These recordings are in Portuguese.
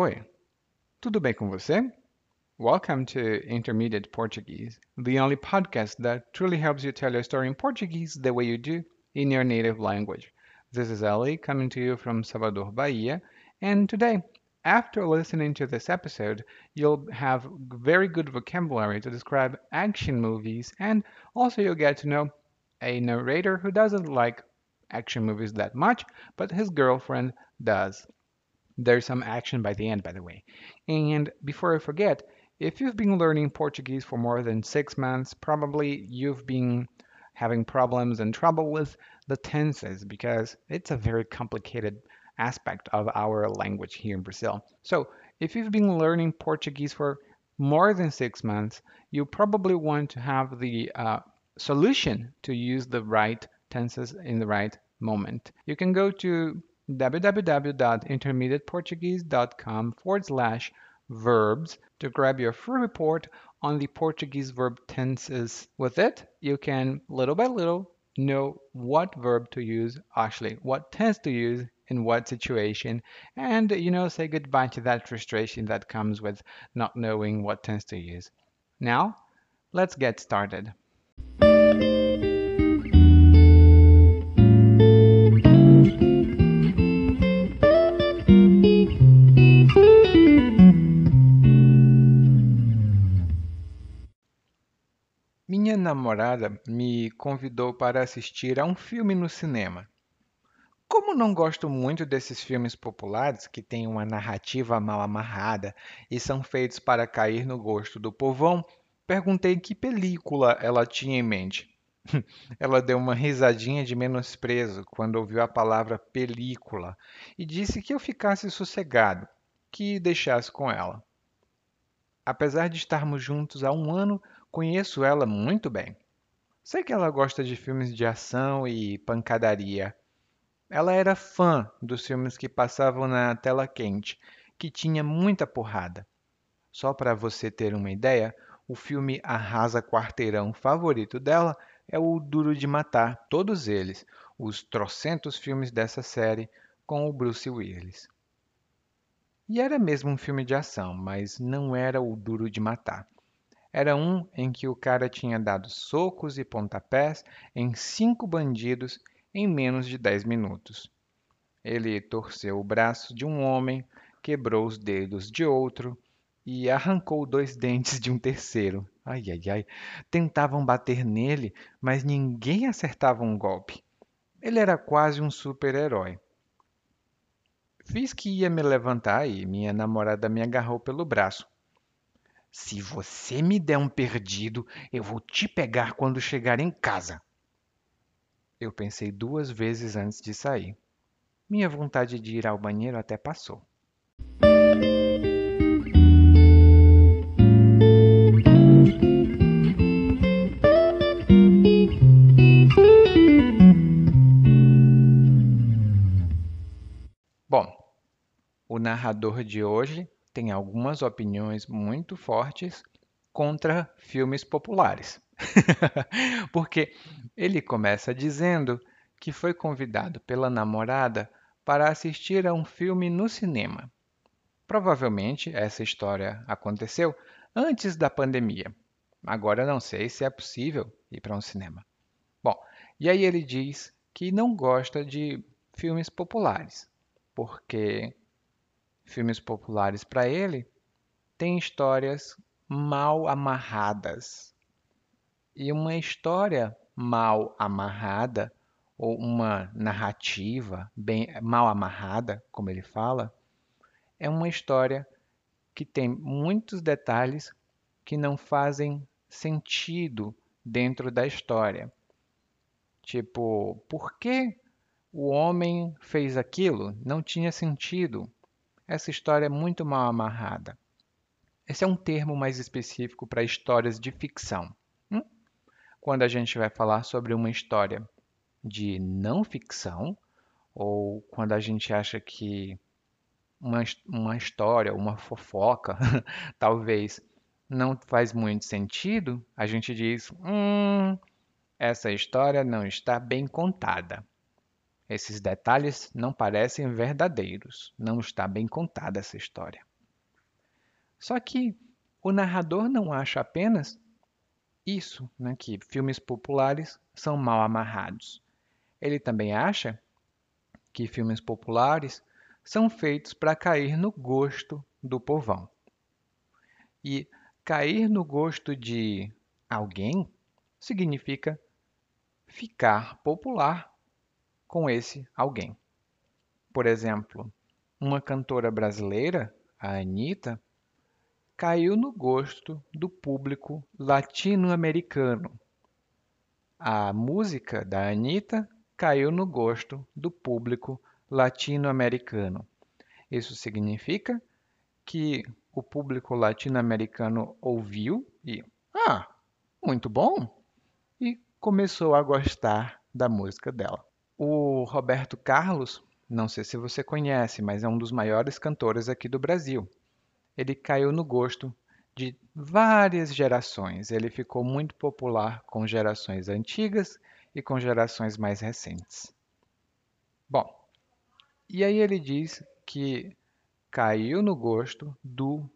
Oi, tudo bem com você? Welcome to Intermediate Portuguese, the only podcast that truly helps you tell your story in Portuguese the way you do in your native language. This is Ali coming to you from Salvador, Bahia, and today, after listening to this episode, you'll have very good vocabulary to describe action movies, and also you'll get to know a narrator who doesn't like action movies that much, but his girlfriend does. There's some action by the end, by the way. And before I forget, if you've been learning Portuguese for more than six months, probably you've been having problems and trouble with the tenses because it's a very complicated aspect of our language here in Brazil. So if you've been learning Portuguese for more than six months, you probably want to have the uh, solution to use the right tenses in the right moment. You can go to www.intermediateportuguese.com forward slash verbs to grab your free report on the Portuguese verb tenses. With it, you can little by little know what verb to use, actually, what tense to use in what situation, and you know, say goodbye to that frustration that comes with not knowing what tense to use. Now, let's get started. Namorada me convidou para assistir a um filme no cinema. Como não gosto muito desses filmes populares que têm uma narrativa mal amarrada e são feitos para cair no gosto do povão, perguntei que película ela tinha em mente. Ela deu uma risadinha de menosprezo quando ouviu a palavra película e disse que eu ficasse sossegado, que deixasse com ela. Apesar de estarmos juntos há um ano, Conheço ela muito bem. Sei que ela gosta de filmes de ação e pancadaria. Ela era fã dos filmes que passavam na tela quente, que tinha muita porrada. Só para você ter uma ideia, o filme Arrasa Quarteirão favorito dela é o Duro de Matar, todos eles, os trocentos filmes dessa série com o Bruce Willis. E era mesmo um filme de ação, mas não era o Duro de Matar. Era um em que o cara tinha dado socos e pontapés em cinco bandidos em menos de dez minutos. Ele torceu o braço de um homem, quebrou os dedos de outro e arrancou dois dentes de um terceiro. Ai, ai, ai. Tentavam bater nele, mas ninguém acertava um golpe. Ele era quase um super-herói. Fiz que ia me levantar e minha namorada me agarrou pelo braço. Se você me der um perdido, eu vou te pegar quando chegar em casa. Eu pensei duas vezes antes de sair. Minha vontade de ir ao banheiro até passou. Bom, o narrador de hoje tem algumas opiniões muito fortes contra filmes populares. Porque ele começa dizendo que foi convidado pela namorada para assistir a um filme no cinema. Provavelmente essa história aconteceu antes da pandemia. Agora não sei se é possível ir para um cinema. Bom, e aí ele diz que não gosta de filmes populares, porque filmes populares para ele têm histórias mal amarradas. E uma história mal amarrada, ou uma narrativa bem mal amarrada, como ele fala, é uma história que tem muitos detalhes que não fazem sentido dentro da história. Tipo, por que o homem fez aquilo? Não tinha sentido essa história é muito mal amarrada. Esse é um termo mais específico para histórias de ficção. Hum? Quando a gente vai falar sobre uma história de não ficção, ou quando a gente acha que uma, uma história, uma fofoca, talvez não faz muito sentido, a gente diz: hum, essa história não está bem contada. Esses detalhes não parecem verdadeiros. Não está bem contada essa história. Só que o narrador não acha apenas isso, né, que filmes populares são mal amarrados. Ele também acha que filmes populares são feitos para cair no gosto do povão. E cair no gosto de alguém significa ficar popular com esse alguém. Por exemplo, uma cantora brasileira, a Anitta, caiu no gosto do público latino-americano. A música da Anitta caiu no gosto do público latino-americano. Isso significa que o público latino-americano ouviu e, ah, muito bom, e começou a gostar da música dela. O Roberto Carlos, não sei se você conhece, mas é um dos maiores cantores aqui do Brasil. Ele caiu no gosto de várias gerações. Ele ficou muito popular com gerações antigas e com gerações mais recentes. Bom, e aí ele diz que caiu no gosto do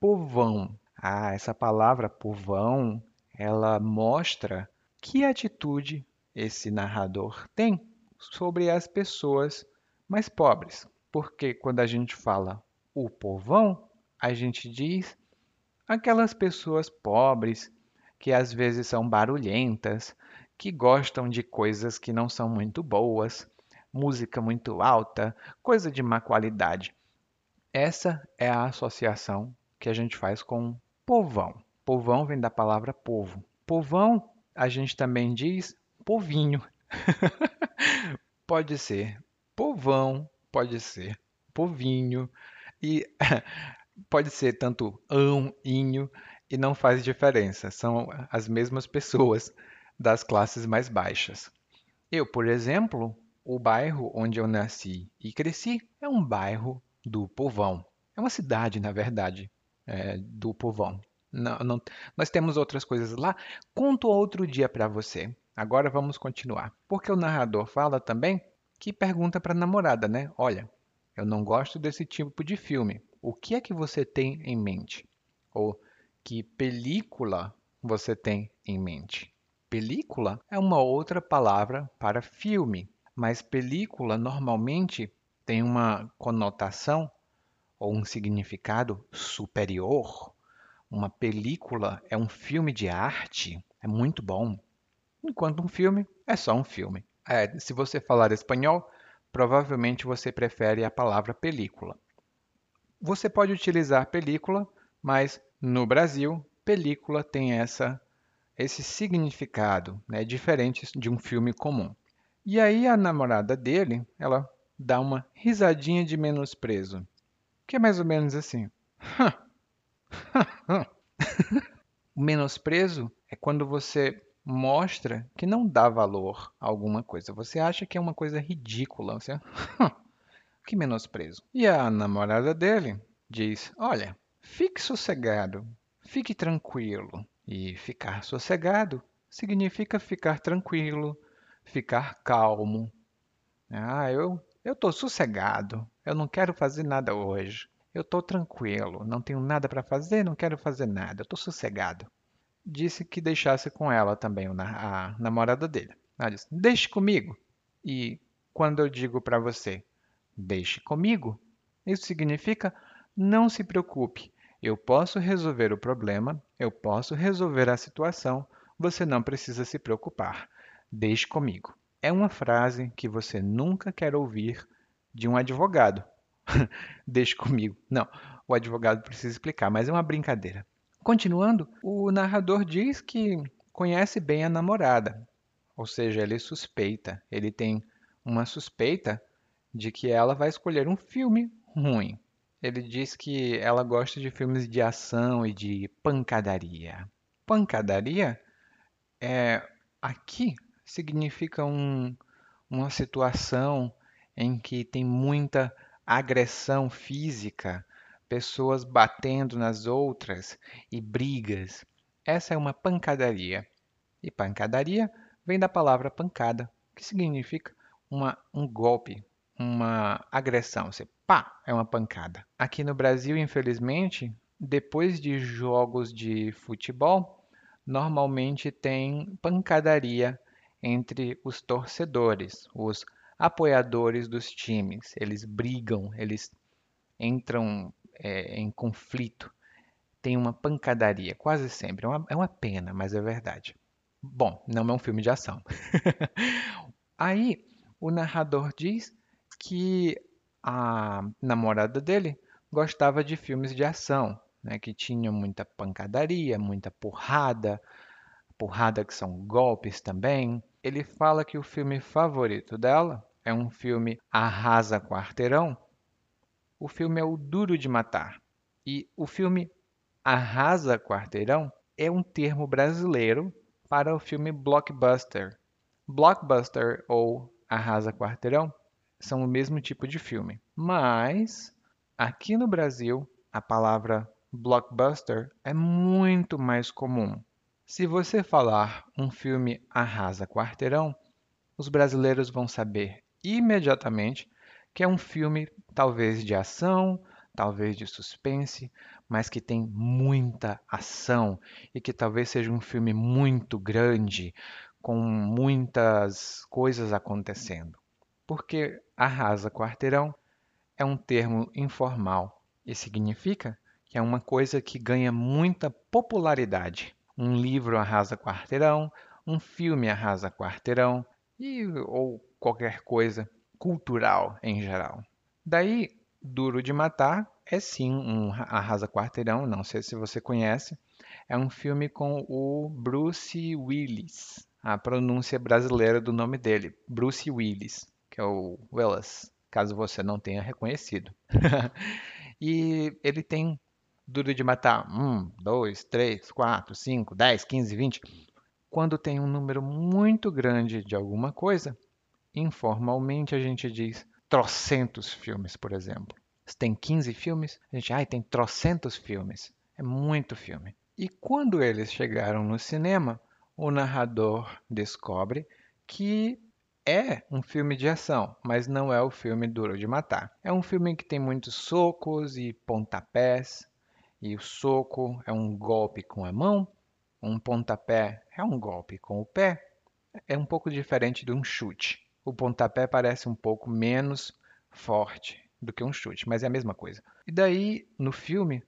povão. Ah, essa palavra povão, ela mostra que atitude esse narrador tem sobre as pessoas mais pobres. Porque quando a gente fala o povão, a gente diz aquelas pessoas pobres que às vezes são barulhentas, que gostam de coisas que não são muito boas, música muito alta, coisa de má qualidade. Essa é a associação que a gente faz com povão. Povão vem da palavra povo. Povão, a gente também diz povinho. pode ser povão, pode ser povinho e pode ser tanto ão, inho e não faz diferença. São as mesmas pessoas das classes mais baixas. Eu, por exemplo, o bairro onde eu nasci e cresci é um bairro do povão. É uma cidade, na verdade, é, do povão. Não, não, nós temos outras coisas lá. Conto outro dia para você. Agora vamos continuar. Porque o narrador fala também que pergunta para a namorada, né? Olha, eu não gosto desse tipo de filme. O que é que você tem em mente? Ou que película você tem em mente? Película é uma outra palavra para filme, mas película normalmente tem uma conotação ou um significado superior. Uma película é um filme de arte, é muito bom, enquanto um filme é só um filme. É, se você falar espanhol, provavelmente você prefere a palavra película. Você pode utilizar película, mas no Brasil, película tem essa esse significado, né, diferente de um filme comum. E aí a namorada dele, ela dá uma risadinha de menosprezo, que é mais ou menos assim. o menosprezo é quando você mostra que não dá valor a alguma coisa. Você acha que é uma coisa ridícula. Você... que menosprezo. E a namorada dele diz: Olha, fique sossegado, fique tranquilo. E ficar sossegado significa ficar tranquilo, ficar calmo. Ah, eu eu estou sossegado, eu não quero fazer nada hoje. Eu estou tranquilo, não tenho nada para fazer, não quero fazer nada, eu estou sossegado. Disse que deixasse com ela também, a namorada dele. Ela disse: Deixe comigo. E quando eu digo para você, deixe comigo, isso significa não se preocupe, eu posso resolver o problema, eu posso resolver a situação, você não precisa se preocupar. Deixe comigo. É uma frase que você nunca quer ouvir de um advogado. Deixe comigo. Não, o advogado precisa explicar, mas é uma brincadeira. Continuando, o narrador diz que conhece bem a namorada, ou seja, ele suspeita, ele tem uma suspeita de que ela vai escolher um filme ruim. Ele diz que ela gosta de filmes de ação e de pancadaria. Pancadaria é aqui significa um, uma situação em que tem muita agressão física, pessoas batendo nas outras e brigas. Essa é uma pancadaria. E pancadaria vem da palavra pancada, que significa uma, um golpe, uma agressão. Você pá, é uma pancada. Aqui no Brasil, infelizmente, depois de jogos de futebol, normalmente tem pancadaria entre os torcedores, os apoiadores dos times. Eles brigam, eles entram é, em conflito. Tem uma pancadaria, quase sempre. É uma, é uma pena, mas é verdade. Bom, não é um filme de ação. Aí o narrador diz que a namorada dele gostava de filmes de ação, né, que tinham muita pancadaria, muita porrada, porrada que são golpes também. Ele fala que o filme favorito dela é um filme Arrasa Quarteirão. O filme é O Duro de Matar. E o filme Arrasa Quarteirão é um termo brasileiro para o filme blockbuster. Blockbuster ou Arrasa Quarteirão são o mesmo tipo de filme, mas aqui no Brasil a palavra blockbuster é muito mais comum. Se você falar um filme arrasa quarteirão, os brasileiros vão saber imediatamente que é um filme talvez de ação, talvez de suspense, mas que tem muita ação e que talvez seja um filme muito grande, com muitas coisas acontecendo. Porque arrasa quarteirão é um termo informal e significa que é uma coisa que ganha muita popularidade. Um livro arrasa quarteirão, um filme arrasa quarteirão e ou qualquer coisa cultural em geral. Daí, Duro de Matar é sim um arrasa quarteirão, não sei se você conhece. É um filme com o Bruce Willis, a pronúncia brasileira do nome dele, Bruce Willis, que é o Willis, caso você não tenha reconhecido. e ele tem duro de matar um, dois, três, quatro, cinco, dez, quinze, vinte. Quando tem um número muito grande de alguma coisa, informalmente a gente diz trocentos filmes, por exemplo. Se tem 15 filmes, a gente, ai, tem trocentos filmes. É muito filme. E quando eles chegaram no cinema, o narrador descobre que é um filme de ação, mas não é o filme Duro de Matar. É um filme que tem muitos socos e pontapés, e o soco é um golpe com a mão, um pontapé é um golpe com o pé. É um pouco diferente de um chute. O pontapé parece um pouco menos forte do que um chute, mas é a mesma coisa. E daí, no filme,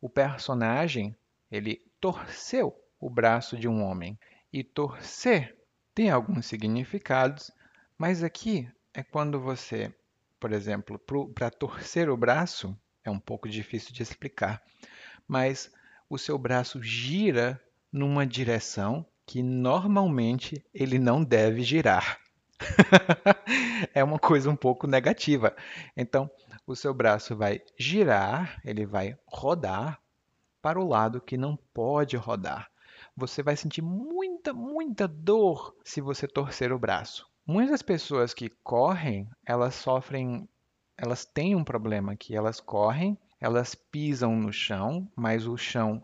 o personagem, ele torceu o braço de um homem. E torcer tem alguns significados, mas aqui é quando você, por exemplo, para torcer o braço, é um pouco difícil de explicar, mas o seu braço gira numa direção que normalmente ele não deve girar. é uma coisa um pouco negativa. Então, o seu braço vai girar, ele vai rodar para o lado que não pode rodar. Você vai sentir muita, muita dor se você torcer o braço. Muitas pessoas que correm, elas sofrem, elas têm um problema que elas correm, elas pisam no chão, mas o chão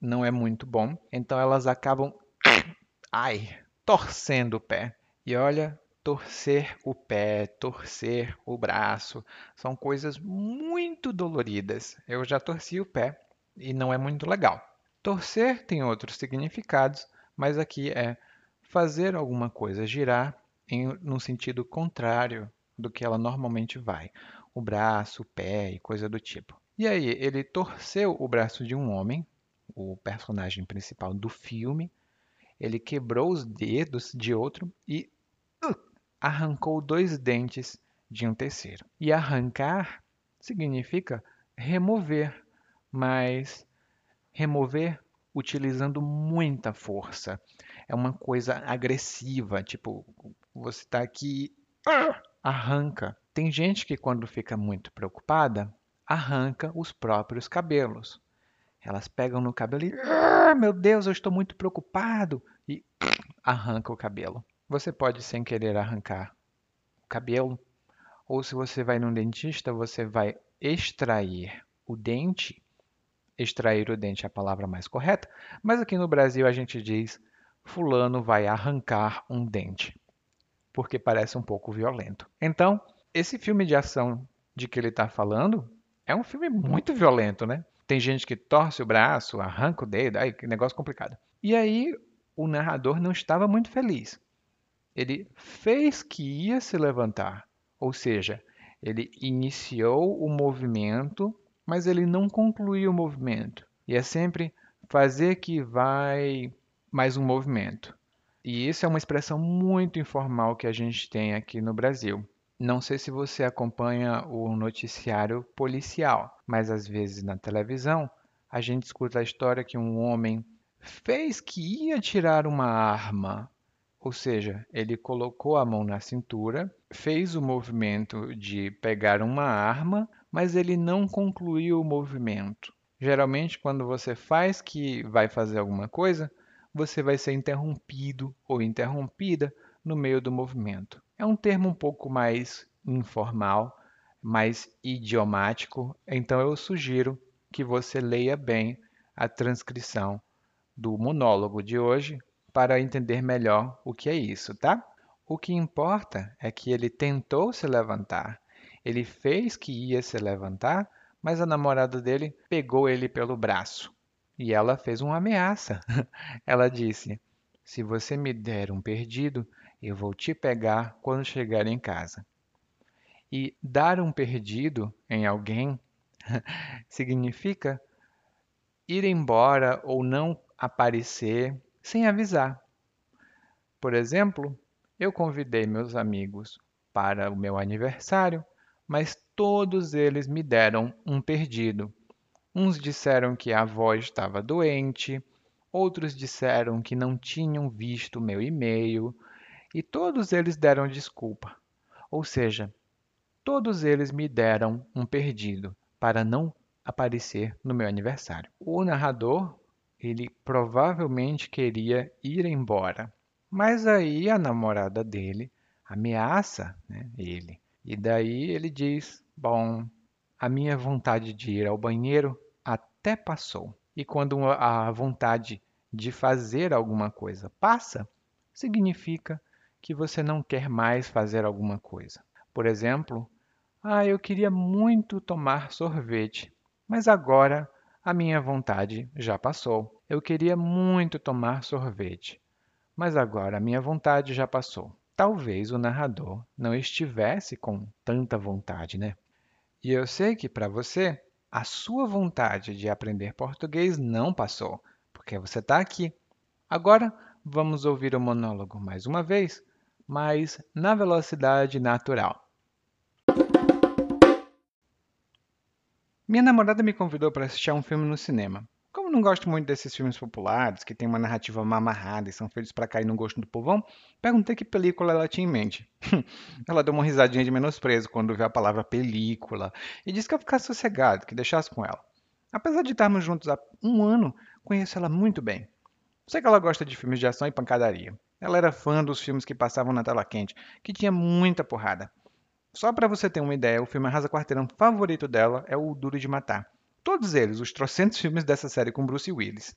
não é muito bom, então elas acabam ai, torcendo o pé. E olha, torcer o pé, torcer o braço, são coisas muito doloridas. Eu já torci o pé e não é muito legal. Torcer tem outros significados, mas aqui é fazer alguma coisa girar em no sentido contrário do que ela normalmente vai, o braço, o pé e coisa do tipo. E aí, ele torceu o braço de um homem, o personagem principal do filme, ele quebrou os dedos de outro e arrancou dois dentes de um terceiro. E arrancar significa remover, mas remover utilizando muita força. É uma coisa agressiva, tipo, você está aqui, arranca. Tem gente que quando fica muito preocupada, arranca os próprios cabelos. Elas pegam no cabelo e, ah, meu Deus, eu estou muito preocupado, e arranca o cabelo. Você pode, sem querer, arrancar o cabelo, ou se você vai num dentista, você vai extrair o dente. Extrair o dente é a palavra mais correta, mas aqui no Brasil a gente diz fulano vai arrancar um dente, porque parece um pouco violento. Então, esse filme de ação de que ele está falando é um filme muito violento, né? Tem gente que torce o braço, arranca o dedo, ai, que negócio complicado. E aí o narrador não estava muito feliz. Ele fez que ia se levantar, ou seja, ele iniciou o movimento, mas ele não concluiu o movimento. E é sempre fazer que vai mais um movimento. E isso é uma expressão muito informal que a gente tem aqui no Brasil. Não sei se você acompanha o noticiário policial, mas às vezes na televisão a gente escuta a história que um homem fez que ia tirar uma arma, ou seja, ele colocou a mão na cintura, fez o movimento de pegar uma arma, mas ele não concluiu o movimento. Geralmente, quando você faz que vai fazer alguma coisa, você vai ser interrompido ou interrompida no meio do movimento. É um termo um pouco mais informal, mais idiomático, então eu sugiro que você leia bem a transcrição do monólogo de hoje para entender melhor o que é isso, tá? O que importa é que ele tentou se levantar. Ele fez que ia se levantar, mas a namorada dele pegou ele pelo braço e ela fez uma ameaça. Ela disse: Se você me der um perdido, eu vou te pegar quando chegar em casa. E dar um perdido em alguém significa ir embora ou não aparecer sem avisar. Por exemplo, eu convidei meus amigos para o meu aniversário, mas todos eles me deram um perdido. Uns disseram que a avó estava doente, outros disseram que não tinham visto meu e-mail, e todos eles deram desculpa. Ou seja, todos eles me deram um perdido para não aparecer no meu aniversário. O narrador, ele provavelmente queria ir embora, mas aí a namorada dele ameaça né, ele. E daí ele diz: Bom, a minha vontade de ir ao banheiro até passou. E quando a vontade de fazer alguma coisa passa, significa que você não quer mais fazer alguma coisa. Por exemplo, ah, eu queria muito tomar sorvete, mas agora a minha vontade já passou. Eu queria muito tomar sorvete, mas agora a minha vontade já passou. Talvez o narrador não estivesse com tanta vontade, né? E eu sei que para você, a sua vontade de aprender português não passou, porque você está aqui. Agora vamos ouvir o monólogo mais uma vez mas na velocidade natural. Minha namorada me convidou para assistir a um filme no cinema. Como não gosto muito desses filmes populares, que tem uma narrativa mal amarrada e são feitos para cair no gosto do povão, perguntei que película ela tinha em mente. ela deu uma risadinha de menosprezo quando viu a palavra película e disse que eu ficasse sossegado, que deixasse com ela. Apesar de estarmos juntos há um ano, conheço ela muito bem. Sei que ela gosta de filmes de ação e pancadaria. Ela era fã dos filmes que passavam na tela quente, que tinha muita porrada. Só para você ter uma ideia, o filme Arrasa Quarteirão favorito dela é o Duro de Matar. Todos eles, os trocentos filmes dessa série com Bruce Willis.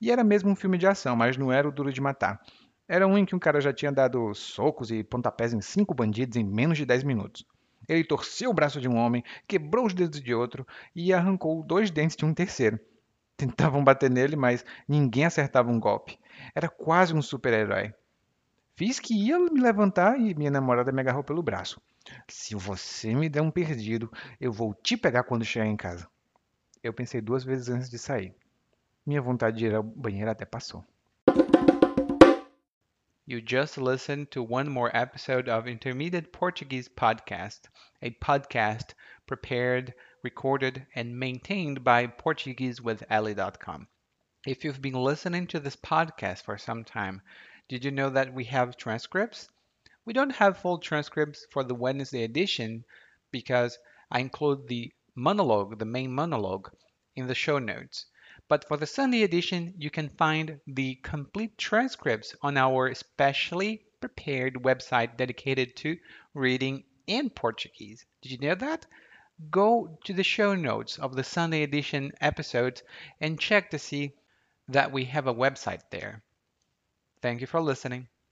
E era mesmo um filme de ação, mas não era o Duro de Matar. Era um em que um cara já tinha dado socos e pontapés em cinco bandidos em menos de dez minutos. Ele torceu o braço de um homem, quebrou os dedos de outro e arrancou dois dentes de um terceiro. Tentavam bater nele, mas ninguém acertava um golpe. Era quase um super-herói. Fiz que ia me levantar e minha namorada me agarrou pelo braço. Se você me der um perdido, eu vou te pegar quando chegar em casa. Eu pensei duas vezes antes de sair. Minha vontade de ir ao banheiro até passou. You just listened to one more episode of Intermediate Portuguese Podcast, a podcast prepared, recorded, and maintained by PortugueseWithEli.com. If you've been listening to this podcast for some time, did you know that we have transcripts? We don't have full transcripts for the Wednesday edition because I include the monologue, the main monologue, in the show notes. But for the Sunday edition, you can find the complete transcripts on our specially prepared website dedicated to reading in Portuguese. Did you know that? Go to the show notes of the Sunday edition episodes and check to see that we have a website there. Thank you for listening.